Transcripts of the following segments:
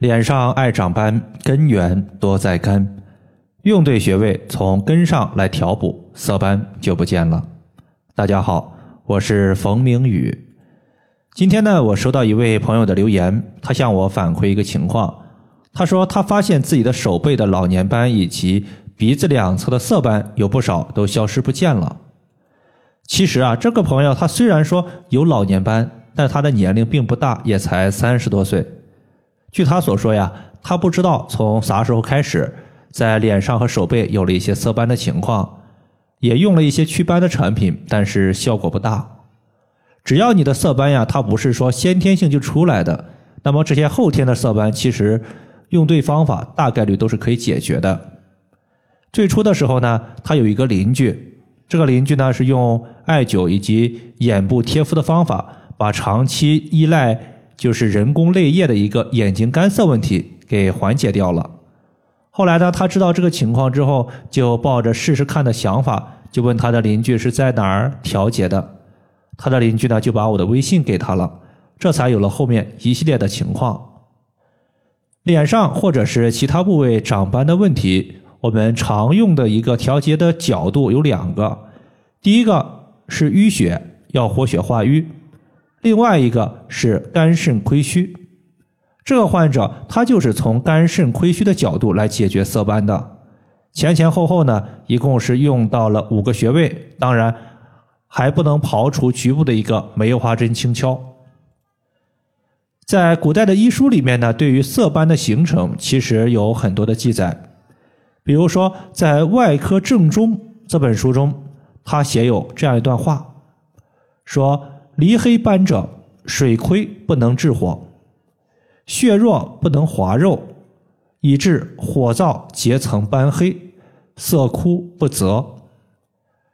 脸上爱长斑，根源多在肝。用对穴位，从根上来调补，色斑就不见了。大家好，我是冯明宇。今天呢，我收到一位朋友的留言，他向我反馈一个情况。他说他发现自己的手背的老年斑以及鼻子两侧的色斑有不少都消失不见了。其实啊，这个朋友他虽然说有老年斑，但他的年龄并不大，也才三十多岁。据他所说呀，他不知道从啥时候开始，在脸上和手背有了一些色斑的情况，也用了一些祛斑的产品，但是效果不大。只要你的色斑呀，它不是说先天性就出来的，那么这些后天的色斑，其实用对方法，大概率都是可以解决的。最初的时候呢，他有一个邻居，这个邻居呢是用艾灸以及眼部贴敷的方法，把长期依赖。就是人工泪液的一个眼睛干涩问题给缓解掉了。后来呢，他知道这个情况之后，就抱着试试看的想法，就问他的邻居是在哪儿调节的。他的邻居呢，就把我的微信给他了，这才有了后面一系列的情况。脸上或者是其他部位长斑的问题，我们常用的一个调节的角度有两个，第一个是淤血，要活血化瘀。另外一个是肝肾亏虚，这个患者他就是从肝肾亏虚的角度来解决色斑的。前前后后呢，一共是用到了五个穴位，当然还不能刨除局部的一个梅花针轻敲。在古代的医书里面呢，对于色斑的形成其实有很多的记载，比如说在《外科正中》这本书中，他写有这样一段话，说。离黑斑者，水亏不能治火，血弱不能滑肉，以致火燥结层斑黑，色枯不泽。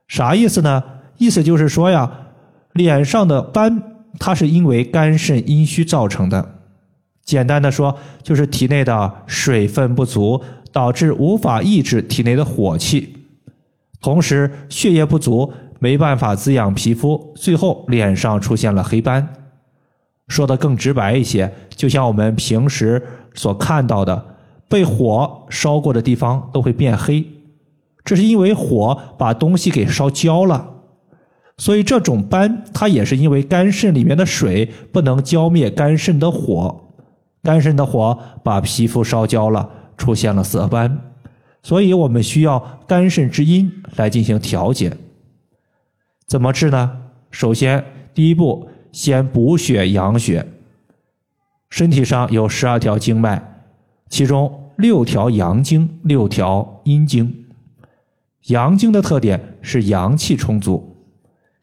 啥意思呢？意思就是说呀，脸上的斑，它是因为肝肾阴虚造成的。简单的说，就是体内的水分不足，导致无法抑制体内的火气，同时血液不足。没办法滋养皮肤，最后脸上出现了黑斑。说的更直白一些，就像我们平时所看到的，被火烧过的地方都会变黑，这是因为火把东西给烧焦了。所以这种斑，它也是因为肝肾里面的水不能浇灭肝肾的火，肝肾的火把皮肤烧焦了，出现了色斑。所以我们需要肝肾之阴来进行调节。怎么治呢？首先，第一步，先补血养血。身体上有十二条经脉，其中六条阳经，六条阴经。阳经的特点是阳气充足，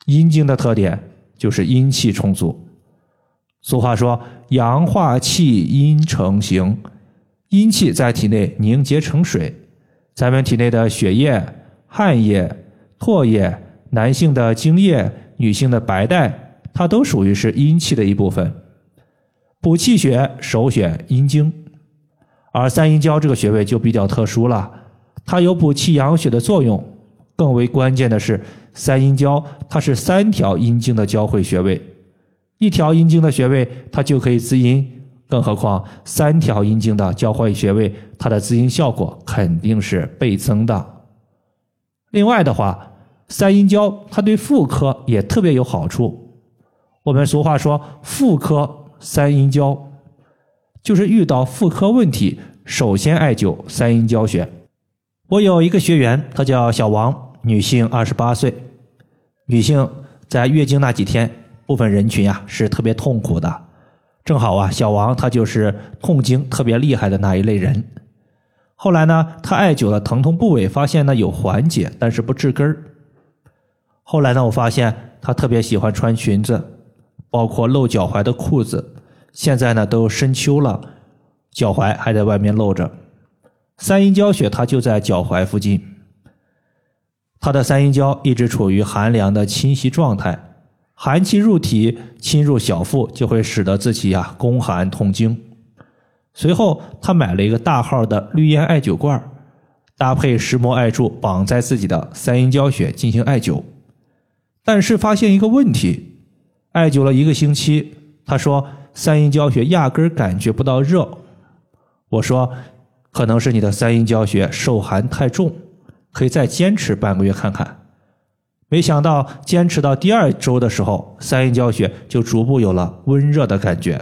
阴经的特点就是阴气充足。俗话说：“阳化气，阴成形。”阴气在体内凝结成水，咱们体内的血液、汗液、唾液。男性的精液，女性的白带，它都属于是阴气的一部分。补气血首选阴经，而三阴交这个穴位就比较特殊了，它有补气养血的作用。更为关键的是，三阴交它是三条阴经的交汇穴位，一条阴经的穴位它就可以滋阴，更何况三条阴经的交汇穴位，它的滋阴效果肯定是倍增的。另外的话。三阴交，它对妇科也特别有好处。我们俗话说，妇科三阴交，就是遇到妇科问题，首先艾灸三阴交穴。我有一个学员，她叫小王，女性，二十八岁。女性在月经那几天，部分人群呀是特别痛苦的。正好啊，小王她就是痛经特别厉害的那一类人。后来呢，她艾灸了疼痛部位，发现呢有缓解，但是不治根儿。后来呢，我发现她特别喜欢穿裙子，包括露脚踝的裤子。现在呢，都深秋了，脚踝还在外面露着。三阴交穴它就在脚踝附近，她的三阴交一直处于寒凉的侵袭状态，寒气入体侵入小腹，就会使得自己呀宫寒痛经。随后，她买了一个大号的绿烟艾灸罐，搭配石磨艾柱，绑在自己的三阴交穴进行艾灸。但是发现一个问题，艾灸了一个星期，他说三阴交穴压根儿感觉不到热，我说，可能是你的三阴交穴受寒太重，可以再坚持半个月看看。没想到坚持到第二周的时候，三阴交穴就逐步有了温热的感觉。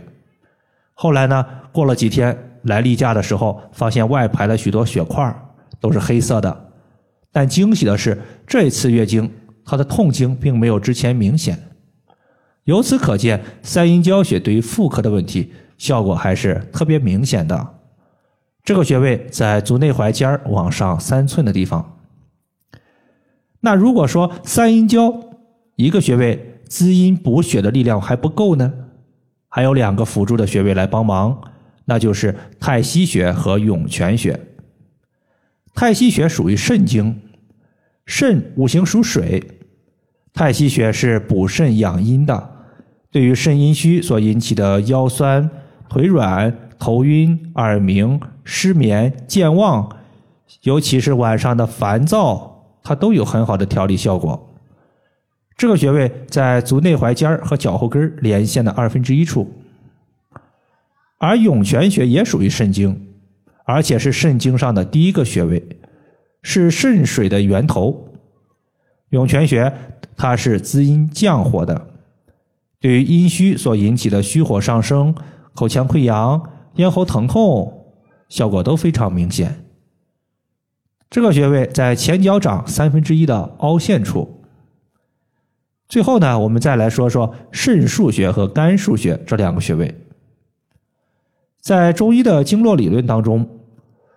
后来呢，过了几天来例假的时候，发现外排了许多血块，都是黑色的。但惊喜的是，这次月经他的痛经并没有之前明显。由此可见，三阴交穴对于妇科的问题效果还是特别明显的。这个穴位在足内踝尖往上三寸的地方。那如果说三阴交一个穴位滋阴补血的力量还不够呢，还有两个辅助的穴位来帮忙，那就是太溪穴和涌泉穴。太溪穴属于肾经，肾五行属水，太溪穴是补肾养阴的，对于肾阴虚所引起的腰酸、腿软、头晕、耳鸣、失眠、健忘，尤其是晚上的烦躁。它都有很好的调理效果。这个穴位在足内踝尖和脚后跟连线的二分之一处，而涌泉穴也属于肾经，而且是肾经上的第一个穴位，是肾水的源头。涌泉穴它是滋阴降火的，对于阴虚所引起的虚火上升、口腔溃疡、咽喉疼痛，效果都非常明显。这个穴位在前脚掌三分之一的凹陷处。最后呢，我们再来说说肾腧穴和肝腧穴这两个穴位。在中医的经络理论当中，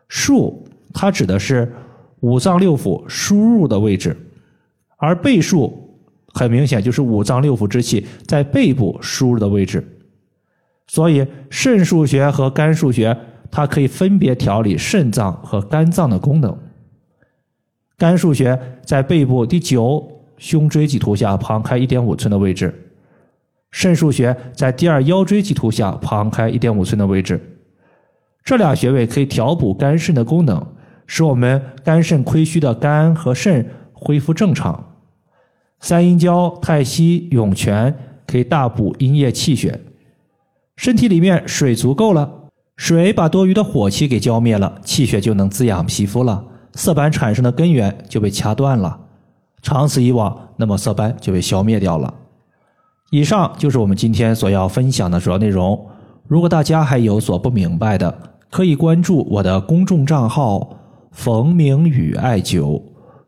腧它指的是五脏六腑输入的位置，而背腧很明显就是五脏六腑之气在背部输入的位置。所以，肾腧穴和肝腧穴它可以分别调理肾脏和肝脏的功能。肝腧穴在背部第九胸椎棘突下旁开一点五寸的位置，肾腧穴在第二腰椎棘突下旁开一点五寸的位置。这俩穴位可以调补肝肾的功能，使我们肝肾亏虚的肝和肾恢复正常。三阴交、太溪、涌泉可以大补阴液气血，身体里面水足够了，水把多余的火气给浇灭了，气血就能滋养皮肤了。色斑产生的根源就被掐断了，长此以往，那么色斑就被消灭掉了。以上就是我们今天所要分享的主要内容。如果大家还有所不明白的，可以关注我的公众账号“冯明宇艾灸”，